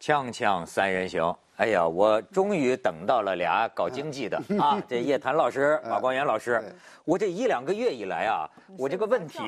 锵锵三人行，哎呀，我终于等到了俩搞经济的啊！这叶檀老师、马光远老师，我这一两个月以来啊，我这个问题，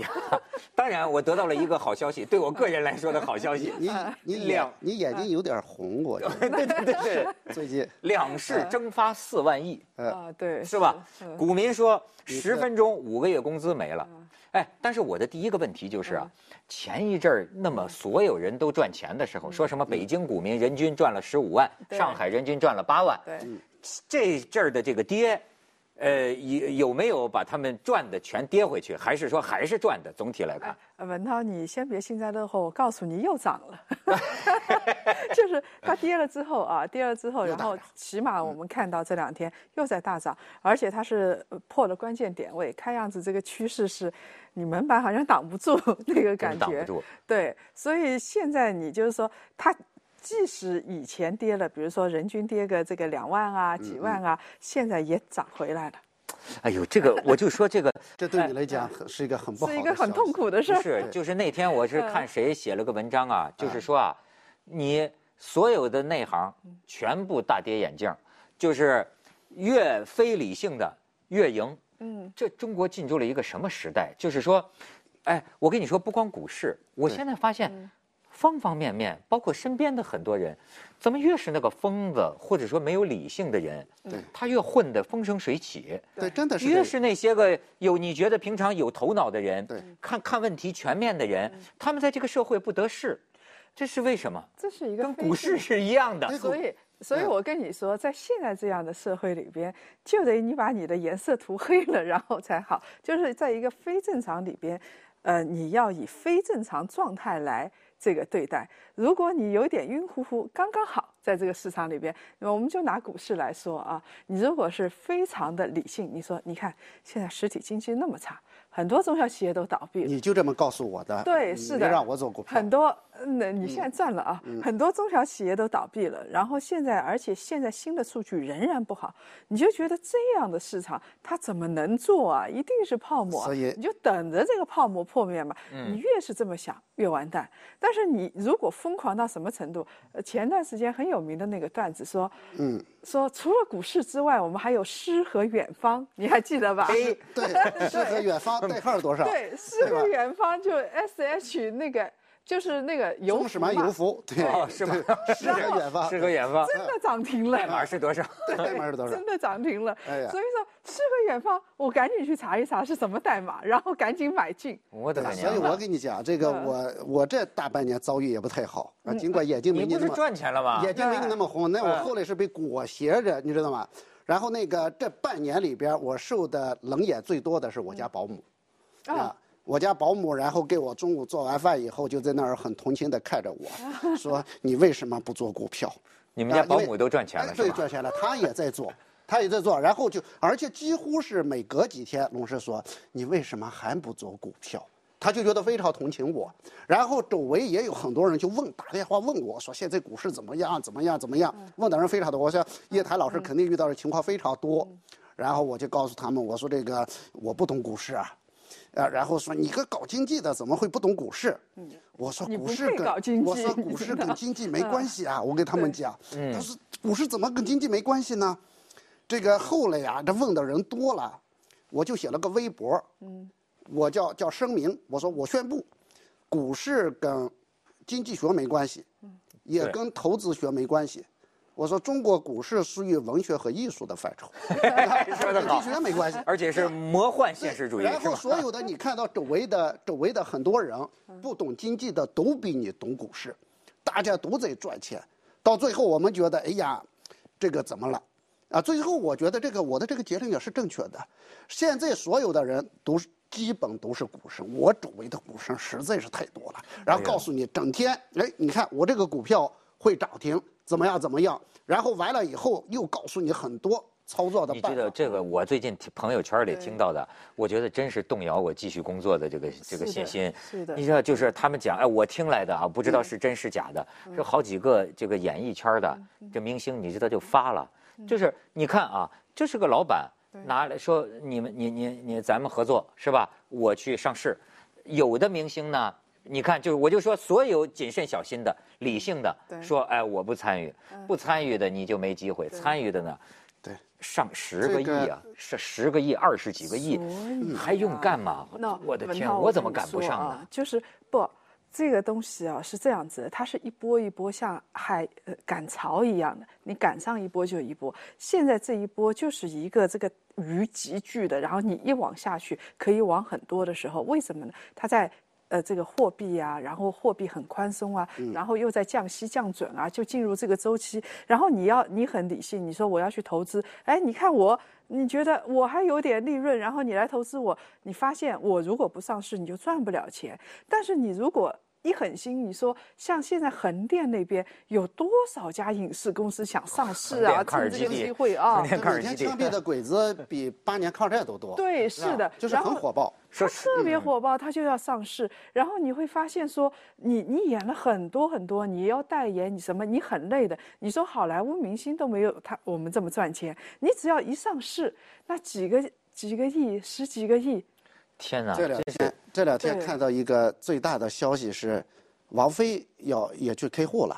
当然我得到了一个好消息，对我个人来说的好消息。你你两你眼睛有点红，我对对对对，最近两市蒸发四万亿啊，对，是吧？股民说十分钟五个月工资没了。哎，但是我的第一个问题就是啊，前一阵儿那么所有人都赚钱的时候，说什么北京股民人均赚了十五万，上海人均赚了八万，对，这阵儿的这个跌。呃，有有没有把他们赚的全跌回去？还是说还是赚的？总体来看，文涛，你先别幸灾乐祸，我告诉你又涨了，就是它跌了之后啊，跌了之后，然后起码我们看到这两天又在大涨，而且它是破了关键点位，看样子这个趋势是你门板好像挡不住那个感觉，挡不住。对，所以现在你就是说它。即使以前跌了，比如说人均跌个这个两万啊、几万啊，现在也涨回来了。哎呦，这个我就说这个，这对你来讲是一个很不好，是一个很痛苦的事。是，就是那天我是看谁写了个文章啊，就是说啊，你所有的内行全部大跌眼镜，就是越非理性的越赢。嗯，这中国进入了一个什么时代？就是说，哎，我跟你说，不光股市，我现在发现。方方面面，包括身边的很多人，怎么越是那个疯子，或者说没有理性的人，对，他越混得风生水起。对，真的是。越是那些个有你觉得平常有头脑的人，对，看看问题全面的人，他们在这个社会不得势，这是为什么？这是一个跟股市是一样的。所以，所以我跟你说，在现在这样的社会里边，就得你把你的颜色涂黑了，然后才好。就是在一个非正常里边，呃，你要以非正常状态来。这个对待，如果你有点晕乎乎，刚刚好在这个市场里边，那我们就拿股市来说啊，你如果是非常的理性，你说，你看现在实体经济那么差。很多中小企业都倒闭了，你就这么告诉我的？对，是的，让我做股票。很多，那你现在赚了啊？很多中小企业都倒闭了，然后现在，而且现在新的数据仍然不好，你就觉得这样的市场它怎么能做啊？一定是泡沫，所以你就等着这个泡沫破灭嘛。你越是这么想，越完蛋。但是你如果疯狂到什么程度？呃，前段时间很有名的那个段子说，嗯，说除了股市之外，我们还有诗和远方，你还记得吧？对，诗和远方。代号多少？对，诗和远方就 S H 那个，就是那个油什么油服？对，是吗？诗和远方，诗和远方真的涨停了。代码是多少？代码是多少？真的涨停了。哎呀，所以说诗和远方，我赶紧去查一查是什么代码，然后赶紧买进。我的所以我跟你讲，这个我我这大半年遭遇也不太好啊。尽管眼睛没你那么赚钱了吗？眼睛没你那么红，那我后来是被裹挟着，你知道吗？然后那个这半年里边，我受的冷眼最多的是我家保姆。啊！我家保姆，然后给我中午做完饭以后，就在那儿很同情的看着我，说：“你为什么不做股票？” 你们家保姆都赚钱了，对，赚钱了，他也在做，他也在做，然后就，而且几乎是每隔几天，龙师说：“你为什么还不做股票？”他就觉得非常同情我，然后周围也有很多人就问，打电话问我说：“现在股市怎么样？怎么样？怎么样？”问的人非常多。我想叶檀老师肯定遇到的情况非常多，然后我就告诉他们，我说：“这个我不懂股市啊。”啊，然后说你个搞经济的怎么会不懂股市？嗯我说股市跟我说股市跟经济没关系啊！我给他们讲，他说股市怎么跟经济没关系呢？这个后来呀，这问的人多了，我就写了个微博，嗯我叫叫声明，我说我宣布，股市跟经济学没关系，也跟投资学没关系。我说中国股市属于文学和艺术的范畴，说的好，学没关系，而且是魔幻现实主义。然后所有的你看到周围的周围的很多人不懂经济的都比你懂股市，大家都在赚钱，到最后我们觉得哎呀，这个怎么了？啊，最后我觉得这个我的这个结论也是正确的。现在所有的人都是基本都是股神，我周围的股神实在是太多了。然后告诉你，整天哎，你看我这个股票会涨停。怎么样？怎么样？然后完了以后，又告诉你很多操作的。你知道这个？我最近朋友圈里听到的，我觉得真是动摇我继续工作的这个这个信心。是的。你知道，就是他们讲，哎，我听来的啊，不知道是真是假的。是好几个这个演艺圈的这明星，你知道就发了，就是你看啊，这是个老板拿来说，你们你你你咱们合作是吧？我去上市，有的明星呢。你看，就是我就说，所有谨慎小心的、理性的说，哎，我不参与，不参与的你就没机会，参与的呢，对，上十个亿啊，是十个亿、二十几个亿还用干吗那？我的天，我怎么赶不上呢？啊就是不，这个东西啊是这样子的，它是一波一波像海呃赶潮一样的，你赶上一波就一波。现在这一波就是一个这个鱼集聚的，然后你一往下去可以往很多的时候，为什么呢？它在。呃，这个货币啊，然后货币很宽松啊，然后又在降息降准啊，就进入这个周期。然后你要你很理性，你说我要去投资，哎，你看我，你觉得我还有点利润，然后你来投资我，你发现我如果不上市，你就赚不了钱。但是你如果一狠心，你说像现在横店那边有多少家影视公司想上市啊？趁这个机会啊每天基地枪毙的鬼子比八年抗战都多。对，是的，就是很火爆。它特别火爆，他就要上市，然后你会发现说，你你演了很多很多，你要代言，你什么，你很累的。你说好莱坞明星都没有他我们这么赚钱，你只要一上市，那几个几个亿，十几个亿，天哪，这两天这两天看到一个最大的消息是，王菲要也去开户了。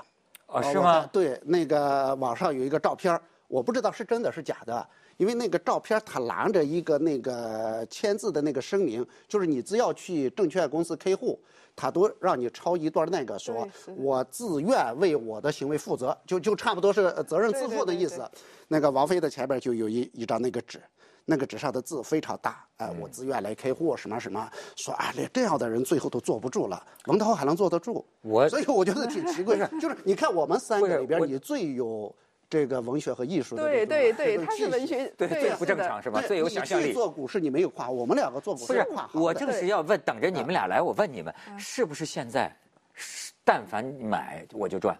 哦，呃是吗？对，那个网上有一个照片我不知道是真的是假的，因为那个照片儿他拿着一个那个签字的那个声明，就是你只要去证券公司开户，他都让你抄一段那个说我自愿为我的行为负责，就就差不多是呃责任自对对对对负的意思。那个王菲的前边就有一一张那个纸。那个纸上的字非常大，哎，嗯我自愿来开户，什么什么，说啊，连这样的人最后都坐不住了，文涛还能坐得住？我所以我觉得挺奇怪，就是你看我们三个里边，你最有这个文学和艺术的对对对，他是文学，对，最不正常是吧？最有想象力。做股市你没有跨，我们两个做股市我正是要问，等着你们俩来，我问你们，嗯是不是现在，是但凡买我就赚，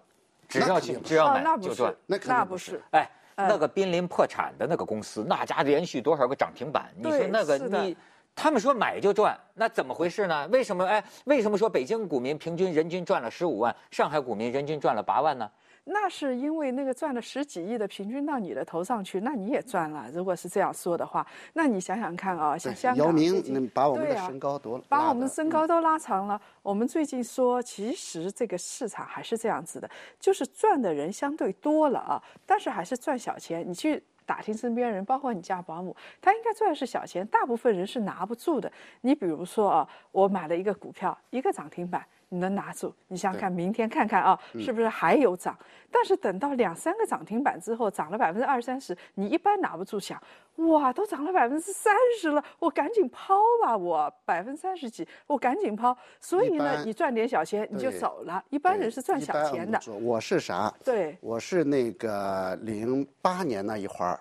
只要只要哦，那不买就赚。那肯定不是那不是，哎，嗯那个濒临破产的那个公司，那家连续多少个涨停板？你说那个你，他们说买就赚，那怎么回事呢？为什么？哎，为什么说北京股民平均人均赚了十五万，上海股民人均赚了八万呢？那是因为那个赚了十几亿的平均到你的头上去，那你也赚了。如果是这样说的话，那你想想看啊，像对香港姚明把我们的身高都把我们身高都拉长了。我们最近说，其实这个市场还是这样子的，就是赚的人相对多了啊，但是还是赚小钱。你去打听身边人，包括你家保姆，他应该赚的是小钱，大部分人是拿不住的。你比如说啊，我买了一个股票，一个涨停板。你能拿住？你想想看，明天看看啊，是不是还有涨？但是等到两三个涨停板之后，涨了百分之二三十，你一般拿不住，想，哇，都涨了百分之三十了，我赶紧抛吧，我百分之三十几，我赶紧抛。所以呢，你赚点小钱你就走了。一般人是赚小钱的，我是啥？对我是那个零八年那一会儿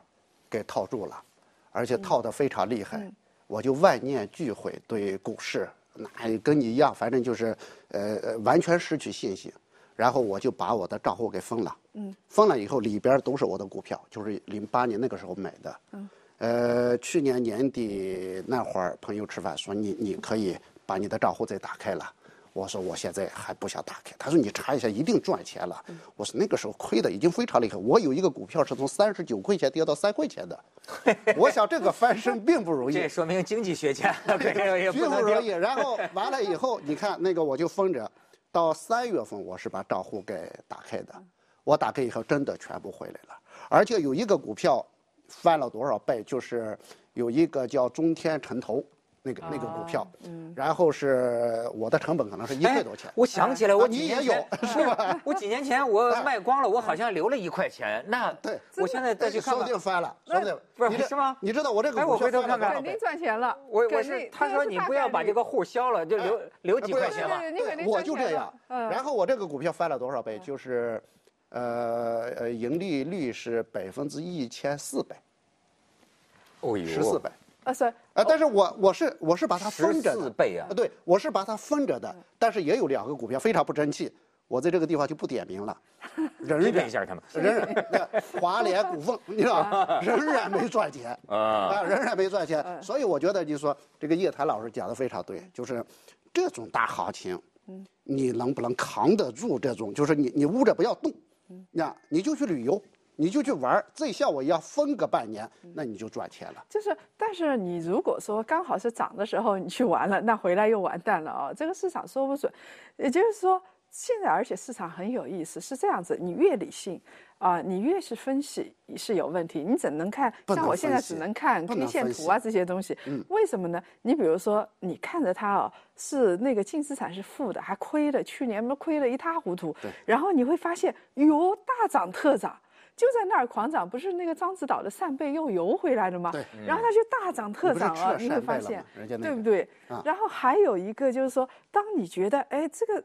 给套住了，而且套得非常厉害，我就万念俱灰，对股市那跟你一样，反正就是呃呃完全失去信心。然后我就把我的账户给封了，嗯，封了以后里边都是我的股票，就是零八年那个时候买的，嗯，呃，去年年底那会儿朋友吃饭说你你可以把你的账户再打开了，我说我现在还不想打开，他说你查一下一定赚钱了，我说那个时候亏的已经非常厉害，我有一个股票是从三十九块钱跌到三块钱的，我想这个翻身并不容易。这，说明经济学家 并不容易。然后完了以后，你看那个我就封着，到三月份我是把账户给打开的，我打开以后真的全部回来了，而且有一个股票翻了多少倍，就是有一个叫中天城投。那个那个股票，然后是我的成本可能是一块多钱，我想起来，我你也有是吧？我几年前我卖光了，我好像留了一块钱。那对我现在再去看看说不定。翻了，说不定不是你是吗你知道我这个股票看看翻了肯定赚钱了。我我是他说你不要把这个户消了，就留留几块钱嘛。对对对你肯定我就这样。嗯然后我这个股票翻了多少倍？就是，呃呃，盈利率是百分之一千四百，哦呦，十四倍。啊是啊，但是我我是我是把它分着的14倍啊对，我是把它分着的，但是也有两个股票非常不争气，我在这个地方就不点名了，忍忍一下他们。忍忍那华联股份，你知道吧？仍然没赚钱 啊啊，仍然没赚钱。所以我觉得你说这个叶檀老师讲的非常对，就是这种大行情，你能不能扛得住这种？就是你你捂着不要动，那你就去旅游，你就去玩儿，这像我一样分个半年，那你就赚钱了。就是，但是你如果说刚好是涨的时候你去玩了，那回来又完蛋了啊、这个市场说不准。也就是说，现在而且市场很有意思，是这样子，你越理性啊、你越是分析是有问题，你只能看，能像我现在只能看 K 线图啊这些东西。嗯为什么呢？你比如说，你看着它哦，是那个净资产是负的，还亏了，去年嘛亏了一塌糊涂。然后你会发现，哟，大涨特涨。就在那儿狂涨，不是那个獐子岛的扇贝又游回来了吗？对然后它就大涨特涨了，你会发现对不对？啊然后还有一个就是说，当你觉得哎这个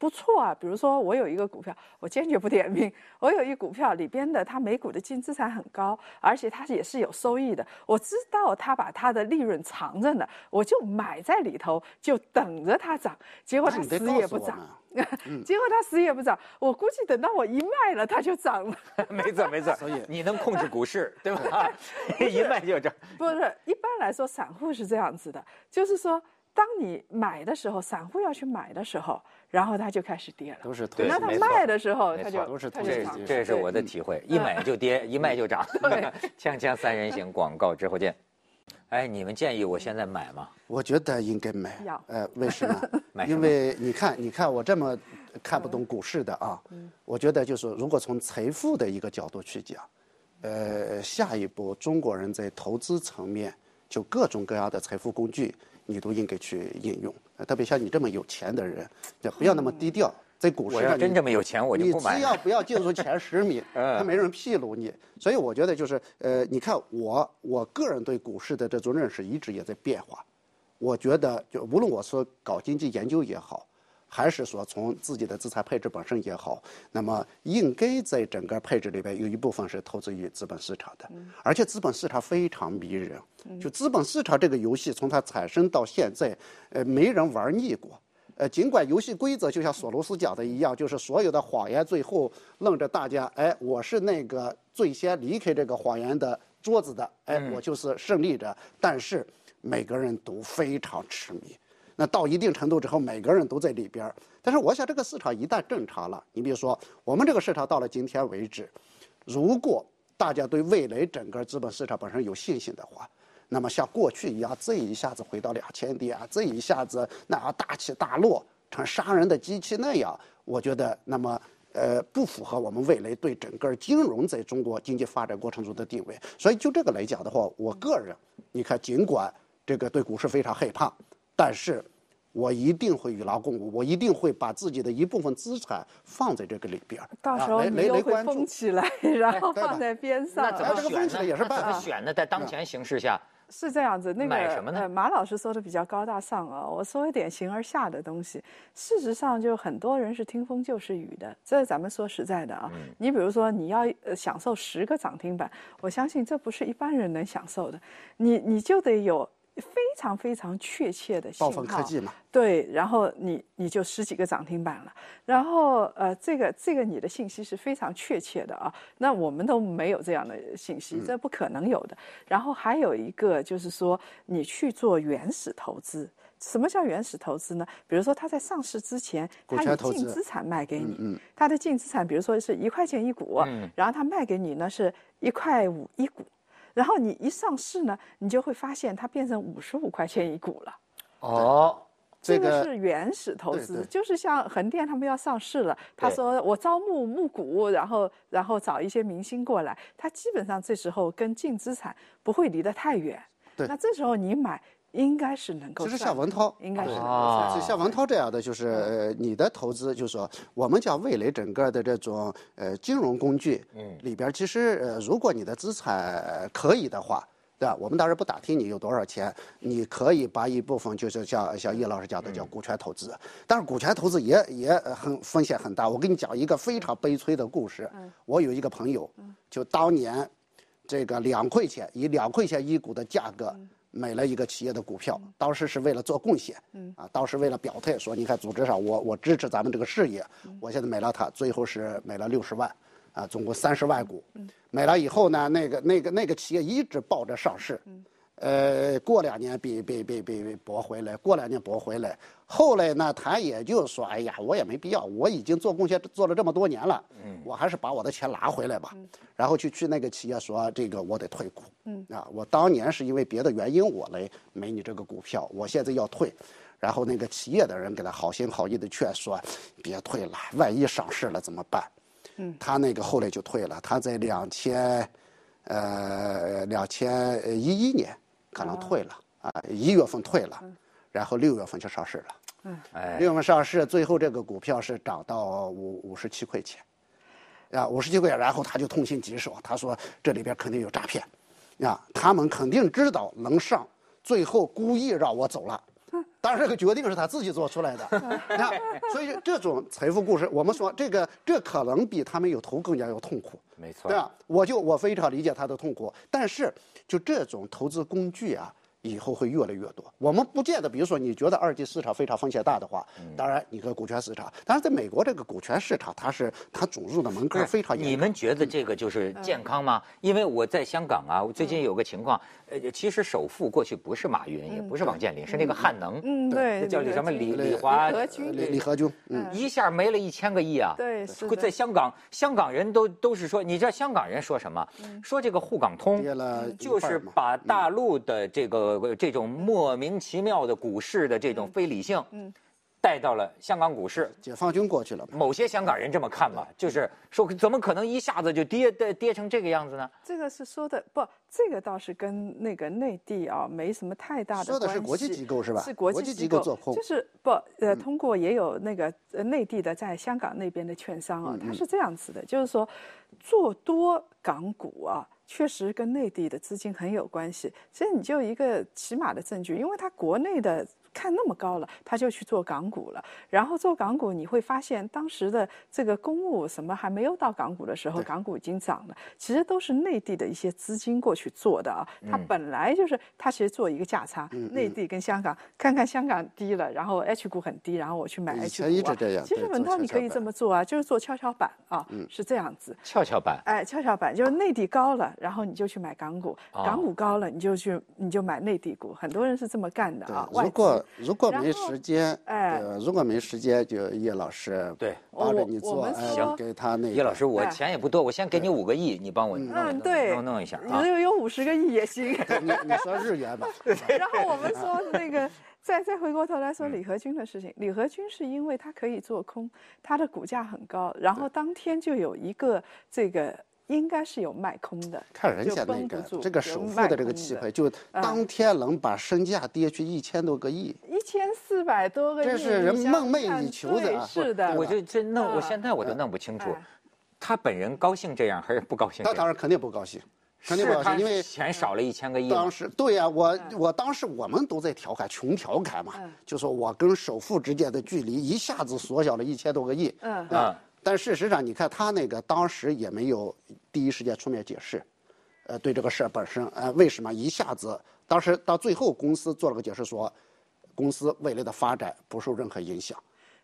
不错啊，比如说我有一个股票，我坚决不点名，我有一股票里边的它每股的净资产很高，而且它也是有收益的，我知道它把它的利润藏着呢，我就买在里头，就等着它涨，结果它死也不涨。结果它死也不涨，我估计等到我一卖了，它就涨了。没 错没错，所以你能控制股市，对吧？一卖就涨。不是，一般来说，散户是这样子的，就是说，当你买的时候，散户要去买的时候，然后它就开始跌了。都是投对那它卖的时候，它就都是它就涨了投资技术这是我的体会，一买就跌，一卖就涨。锵锵三人行，广告之后见。哎，你们建议我现在买吗？我觉得应该买要。呃，为什么买？什么因为你看，你看我这么看不懂股市的啊，我觉得就是如果从财富的一个角度去讲，呃，下一步中国人在投资层面，就各种各样的财富工具，你都应该去应用。呃特别像你这么有钱的人，就不要那么低调，在股市上你我要真这么有钱，我就你不买了。只要不要进入前十名，嗯他没人披露你。所以我觉得就是呃，你看我我个人对股市的这种认识一直也在变化。我觉得就无论我说搞经济研究也好，还是说从自己的资产配置本身也好，那么应该在整个配置里边有一部分是投资于资本市场的，而且资本市场非常迷人。就资本市场这个游戏从它产生到现在，呃，没人玩腻过。呃，尽管游戏规则就像索罗斯讲的一样，就是所有的谎言最后愣着大家，哎，我是那个最先离开这个谎言的桌子的，哎，我就是胜利者。但是每个人都非常痴迷，那到一定程度之后，每个人都在里边。但是我想，这个市场一旦正常了，你比如说我们这个市场到了今天为止，如果大家对未来整个资本市场本身有信心的话，那么像过去一样，这一下子回到两千点，这一下子那样大起大落，成杀人的机器那样，我觉得那么呃不符合我们未来对整个金融在中国经济发展过程中的定位。所以就这个来讲的话，我个人你看，尽管这个对股市非常害怕，但是。我一定会与劳共舞，我一定会把自己的一部分资产放在这个里边儿到时候你又会封。起来，然后放在边上。那怎么哎这个也是办法怎么选呢？在当前形势下，是这样子，那个买什么呢呃，马老师说的比较高大上啊，我说一点形而下的东西。事实上，就很多人是听风就是雨的，这咱们说实在的啊。嗯你比如说，你要呃享受十个涨停板，我相信这不是一般人能享受的，你你就得有非常非常确切的信暴号。风科技嘛，对，然后你你就十几个涨停板了，然后呃，这个这个你的信息是非常确切的啊，那我们都没有这样的信息，这不可能有的。然后还有一个就是说，你去做原始投资。什么叫原始投资呢？比如说，它在上市之前，股它以权投资。净资产卖给你，嗯它的净资产，比如说是一块钱一股，嗯。然后它卖给你呢是一块五一股，然后你一上市呢，你就会发现它变成五十五块钱一股了。哦，这个这个是原始投资，对对就是像横店他们要上市了，他说我招募募股，然后然后找一些明星过来，他基本上这时候跟净资产不会离得太远。对那这时候你买应该是能够其实像文涛，应该是能够啊像文涛这样的，就是呃，你的投资，就是说，我们讲未来整个的这种呃金融工具，嗯，里边其实呃，如果你的资产呃可以的话，对吧？我们当然不打听你有多少钱，你可以把一部分就是像像叶老师讲的叫股权投资，但是股权投资也也呃很风险很大。我给你讲一个非常悲催的故事，我有一个朋友，就当年这个两块钱以两块钱一股的价格。买了一个企业的股票，当时是为了做贡献，啊，当时为了表态说，你看组织上我我支持咱们这个事业，我现在买了它，最后是买了六十万，啊，总共三十万股，买了以后呢，那个那个那个企业一直抱着上市，呃，过两年被被被被被驳回来，过两年驳回来。后来呢，他也就说，哎呀，我也没必要，我已经做贡献做了这么多年了，嗯，我还是把我的钱拿回来吧。然后去去那个企业说，这个我得退股，嗯，啊，我当年是因为别的原因我来买你这个股票，我现在要退。然后那个企业的人给他好心好意的劝说，别退了，万一上市了怎么办？嗯，他那个后来就退了，他在两千，呃，两千一一年。可能退了啊，一月份退了，然后六月份就上市了。六月份上市，最后这个股票是涨到五五十七块钱，啊，五十七块钱，然后他就痛心疾首，他说这里边肯定有诈骗，啊，他们肯定知道能上，最后故意让我走了。当然，这个决定是他自己做出来的。那所以这种财富故事，我们说这个这可能比他们有投更加要痛苦。没错，对吧？我就我非常理解他的痛苦，但是就这种投资工具啊。以后会越来越多。我们不见得，比如说你觉得二级市场非常风险大的话，当然你和股权市场，但是在美国这个股权市场，它是它准入的门槛非常严。你们觉得这个就是健康吗？因为我在香港啊，最近有个情况，呃，其实首富过去不是马云，也不是王健林，是那个汉能，嗯，对，叫李什么李李华，李李和军，嗯，一下没了一千个亿啊。对，在香港，香港人都都是说，你知道香港人说什么？说这个沪港通就是把大陆的这个这种。莫名其妙的股市的这种非理性，嗯，带到了香港股市。解放军过去了，某些香港人这么看吧，就是说，怎么可能一下子就跌跌跌成这个样子呢？这个是说的不，这个倒是跟那个内地啊没什么太大的说的是国际机构是吧？是国际机构做空，就是不呃，通过也有那个内地的在香港那边的券商啊，他是这样子的，就是说做多港股啊。确实跟内地的资金很有关系。其实你就一个起码的证据，因为它国内的。看那么高了，他就去做港股了。然后做港股，你会发现当时的这个公募什么还没有到港股的时候，港股已经涨了。其实都是内地的一些资金过去做的啊。他本来就是他其实做一个价差，内地跟香港看看香港低了，然后 H 股很低，然后我去买 H 股。一直这样。其实文涛你可以这么做啊，就是做跷跷板啊，是这样子。跷跷板。哎，跷跷板就是内地高了，然后你就去买港股；港股高了，你就去你就买内地股。很多人是这么干的啊。如果如果没时间，哎，如果没时间，就叶老师对。帮着你做，行，给他那叶老师，我钱也不多，我先给你五个亿，你帮我嗯，对，弄弄一下啊，有有五十个亿也行。你你说日元吧。然后我们说那个，再再回过头来说李和军的事情，李和军是因为他可以做空，他的股价很高，然后当天就有一个这个。应该是有卖空的，看人家那个这个首富的这个气派，就当天能把身价跌去一千多个亿，一千四百多个亿，这是人梦寐以求的。是的，我就这弄，我现在我都弄不清楚，他本人高兴这样还是不高兴？他当然肯定不高兴，肯定不高兴，因为钱少了一千个亿。当时对呀，我我当时我们都在调侃，穷调侃嘛，就说我跟首富之间的距离一下子缩小了一千多个亿。嗯啊。但事实上，你看他那个当时也没有第一时间出面解释，呃，对这个事儿本身，呃，为什么一下子，当时到最后公司做了个解释说，公司未来的发展不受任何影响，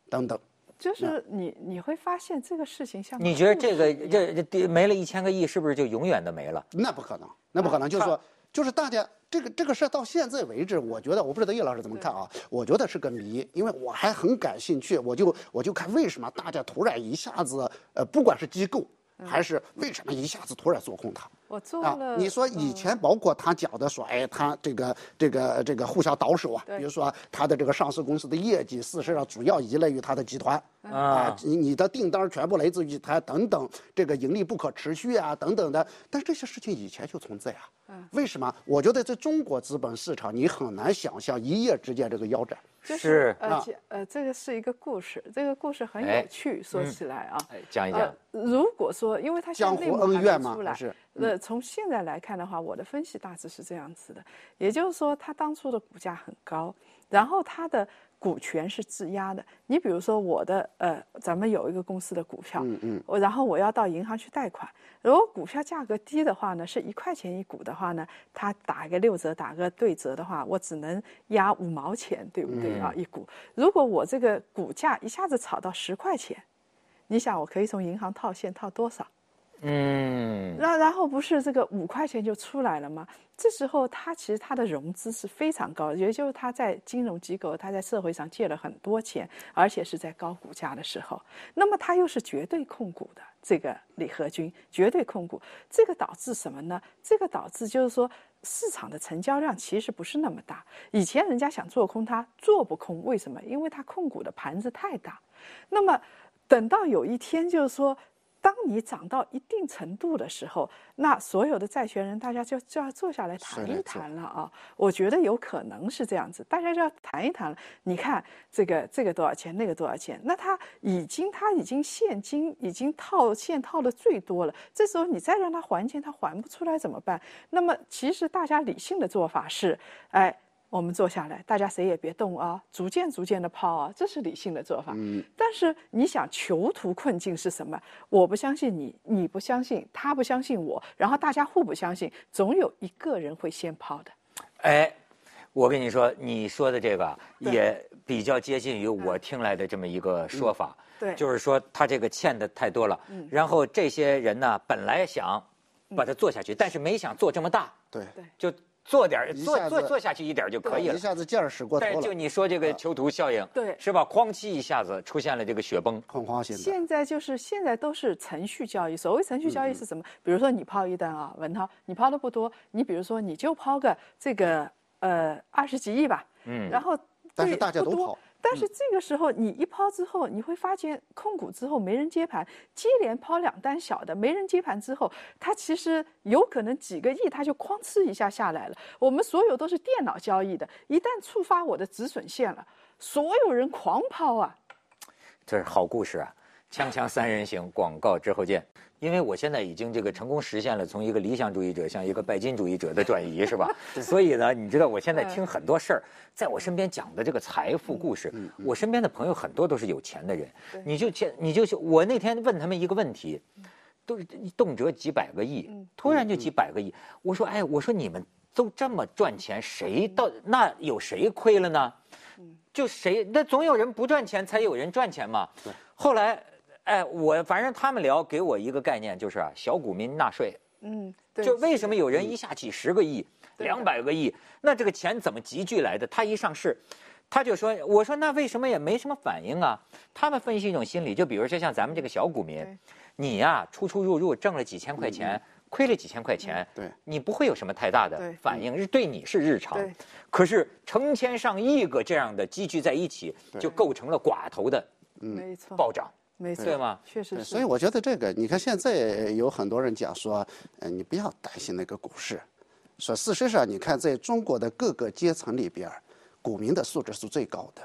等等。就是你你会发现这个事情像你觉得这个这这没了一千个亿，是不是就永远的没了？那不可能，那不可能，就是说。就是大家这个这个事儿到现在为止，我觉得我不知道叶老师怎么看啊？我觉得是个谜，因为我还很感兴趣，我就我就看为什么大家突然一下子，呃，不管是机构还是为什么一下子突然做空它。我做了。你说以前包括他讲的说，哎，他这个这个这个互相倒手啊，比如说他的这个上市公司的业绩，事实上主要依赖于他的集团啊，你你的订单全部来自于他等等，这个盈利不可持续啊等等的，但是这些事情以前就存在啊。为什么？我觉得在中国资本市场，你很难想象一夜之间这个腰斩。是，而且呃，这个是一个故事，这个故事很有趣。说起来啊，讲一讲。如果说，因为它江湖恩怨嘛，是。呃，从现在来看的话，我的分析大致是这样子的，也就是说，它当初的股价很高，然后它的。股权是质押的，你比如说我的呃，咱们有一个公司的股票，嗯嗯，我然后我要到银行去贷款，如果股票价格低的话呢，是一块钱一股的话呢，它打一个六折，打个对折的话，我只能压五毛钱，对不对啊？一股，如果我这个股价一下子炒到十块钱，你想我可以从银行套现套多少？嗯，然然后不是这个五块钱就出来了吗？这时候他其实他的融资是非常高，也就是他在金融机构，他在社会上借了很多钱，而且是在高股价的时候。那么他又是绝对控股的，这个李和军绝对控股，这个导致什么呢？这个导致就是说市场的成交量其实不是那么大。以前人家想做空它做不空，为什么？因为它控股的盘子太大。那么等到有一天就是说。当你涨到一定程度的时候，那所有的债权人大家就就要坐下来谈一谈了啊！我觉得有可能是这样子，大家就要谈一谈了。你看这个这个多少钱，那个多少钱？那他已经他已经现金已经套现套的最多了，这时候你再让他还钱，他还不出来怎么办？那么其实大家理性的做法是，哎。我们坐下来，大家谁也别动啊，逐渐逐渐的抛啊，这是理性的做法。嗯。但是你想囚徒困境是什么？我不相信你，你不相信，他不相信我，然后大家互不相信，总有一个人会先抛的。哎，我跟你说，你说的这个也比较接近于我听来的这么一个说法。对。就是说他这个欠的太多了。嗯。然后这些人呢，本来想把它做下去，但是没想做这么大。对。对。就。做点做做做下去一点就可以了，一下子劲儿使过头了。但就你说这个囚徒效应，对，是吧？哐叽一下子出现了这个雪崩，恐慌性的。现在就是现在都是程序交易。所谓程序交易是什么？比如说你抛一单啊，文涛，你抛的不多，你比如说你就抛个这个呃二十几亿吧，嗯，然后但是大家都抛。但是这个时候，你一抛之后，你会发现控股之后没人接盘，接连抛两单小的，没人接盘之后，它其实有可能几个亿，它就哐哧一下下来了。我们所有都是电脑交易的，一旦触发我的止损线了，所有人狂抛啊！这是好故事啊！锵锵三人行，广告之后见。因为我现在已经这个成功实现了从一个理想主义者向一个拜金主义者的转移，是吧？所以呢，你知道我现在听很多事儿，在我身边讲的这个财富故事，我身边的朋友很多都是有钱的人。你就见，你就我那天问他们一个问题，都是动辄几百个亿，突然就几百个亿。我说，哎，我说你们都这么赚钱，谁到那有谁亏了呢？就谁那总有人不赚钱，才有人赚钱嘛。后来。哎，我反正他们聊给我一个概念，就是啊，小股民纳税。嗯，就为什么有人一下几十个亿、两百个亿，那这个钱怎么集聚来的？他一上市，他就说：“我说那为什么也没什么反应啊？”他们分析一种心理，就比如说像咱们这个小股民，你呀出出入入挣了几千块钱，亏了几千块钱，对，你不会有什么太大的反应，是对你是日常。可是成千上亿个这样的积聚在一起，就构成了寡头的没错暴涨。没错，对吗？确实是。所以我觉得这个，你看现在有很多人讲说，呃，你不要担心那个股市。说事实上，你看在中国的各个阶层里边，股民的素质是最高的，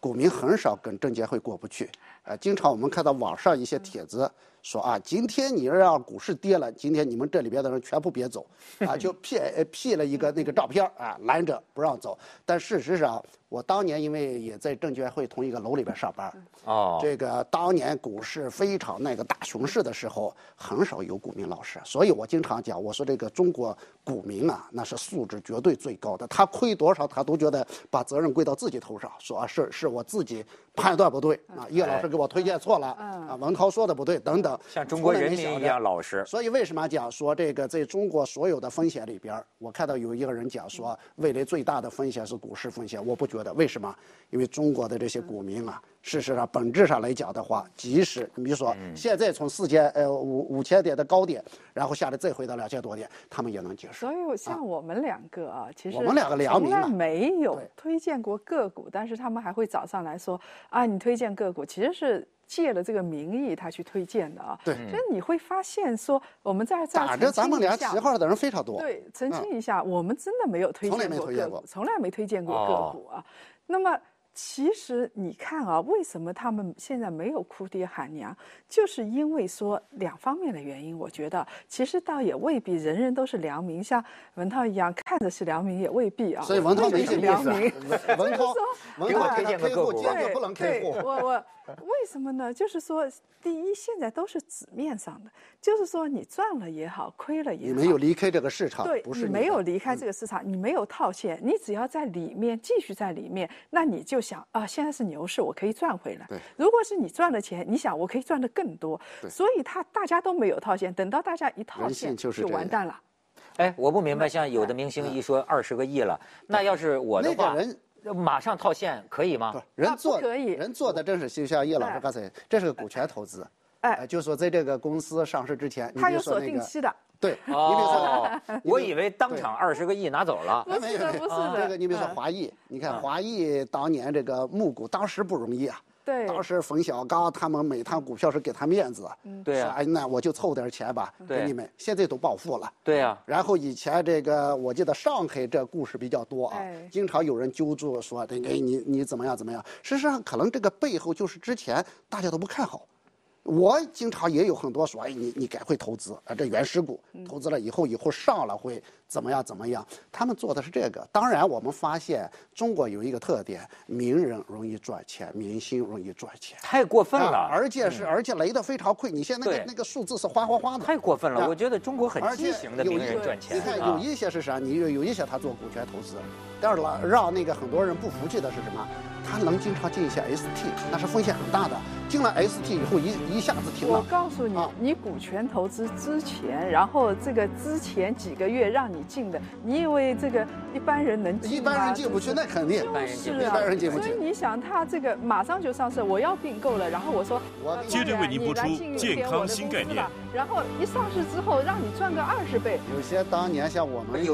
股民很少跟证监会过不去。呃，经常我们看到网上一些帖子。说啊，今天你要让股市跌了，今天你们这里边的人全部别走，啊，就 P P 了一个那个照片啊，拦着不让走。但事实上，我当年因为也在证监会同一个楼里边上班，哦，这个当年股市非常那个大熊市的时候，很少有股民老师，所以我经常讲，我说这个中国股民啊，那是素质绝对最高的，他亏多少他都觉得把责任归到自己头上，说啊是是我自己判断不对啊，叶老师给我推荐错了，啊，文涛说的不对等等。像中国人民一样老实，所以为什么讲说这个在中国所有的风险里边，我看到有一个人讲说，未来最大的风险是股市风险，我不觉得，为什么？因为中国的这些股民啊，事实上本质上来讲的话，即使你比如说现在从四千呃五五千点的高点，然后下来再回到两千多点，他们也能接受。所以像我们两个啊，其实我们两个良民从来没有推荐过个股，但是他们还会找上来说啊，你推荐个股，其实是。借了这个名义，他去推荐的啊。对。所以你会发现说，我们在这打着咱们俩旗号的人非常多。对，澄清一下，我们真的没有推荐过个股，从来没推荐过个股啊。那么。其实你看啊，为什么他们现在没有哭爹喊娘，就是因为说两方面的原因。我觉得其实倒也未必人人都是良民，像文涛一样看着是良民也未必啊。所以文涛没是良民。文涛，文涛推荐个个股，不能开户。我我 为什么呢？就是说，第一，现在都是纸面上的，就是说你赚了也好，亏了也好，你没有离开这个市场，对，不是没有离开这个市场，你没有套现，你只要在里面继续在里面，那你就。想啊，现在是牛市，我可以赚回来。对，如果是你赚了钱，你想我可以赚的更多。对所以他大家都没有套现，等到大家一套现就是就完蛋了。哎，我不明白，像有的明星一说二十个亿了，那要是我的话，那个人马上套现可以吗不？是人做可以人做的真是就像叶老师哎刚才，这是个股权投资。哎呃就说在这个公司上市之前，你他有锁比如说那个，定期的，对，你比如说哦，我以为当场二十个亿拿走了。不是的，不是的。这个你比如说嗯华谊，你看华谊当年这个募股当时不容易啊。对，当时冯小刚他们每趟股票是给他面子，对啊，说哎，那我就凑点钱吧，对给你们。现在都暴富了。对呀，然后以前这个，我记得上海这故事比较多啊，哎经常有人揪住说这个哎你你怎么样怎么样。事实上，可能这个背后就是之前大家都不看好。我经常也有很多说，哎，你你该会投资啊，这原始股投资了以后，以后上了会怎么样怎么样？他们做的是这个。当然，我们发现中国有一个特点，名人容易赚钱，明星容易赚钱。太过分啊了，而且是而且雷的非常快。你现在那个那个数字是哗哗哗的，太过分了。啊我觉得中国很而且畸形的有一名人赚钱你看有啊。一些是啥？你有有一些他做股权投资，但是了让那个很多人不服气的是什么？他能经常进一些 ST，那是风险很大的。进了 ST 以后一一下子停了我。告诉你啊，你股权投资之前，然后这个之前几个月让你进的，你以为这个一般人能进？一般人进不去，那肯定。般人进不去是啊，一般人进不去所以你想，他这个马上就上市，我要并购了，然后我说，我呃接着为您播出健康我新概念然后一上市之后，让你赚个二十倍，有些当年像我们有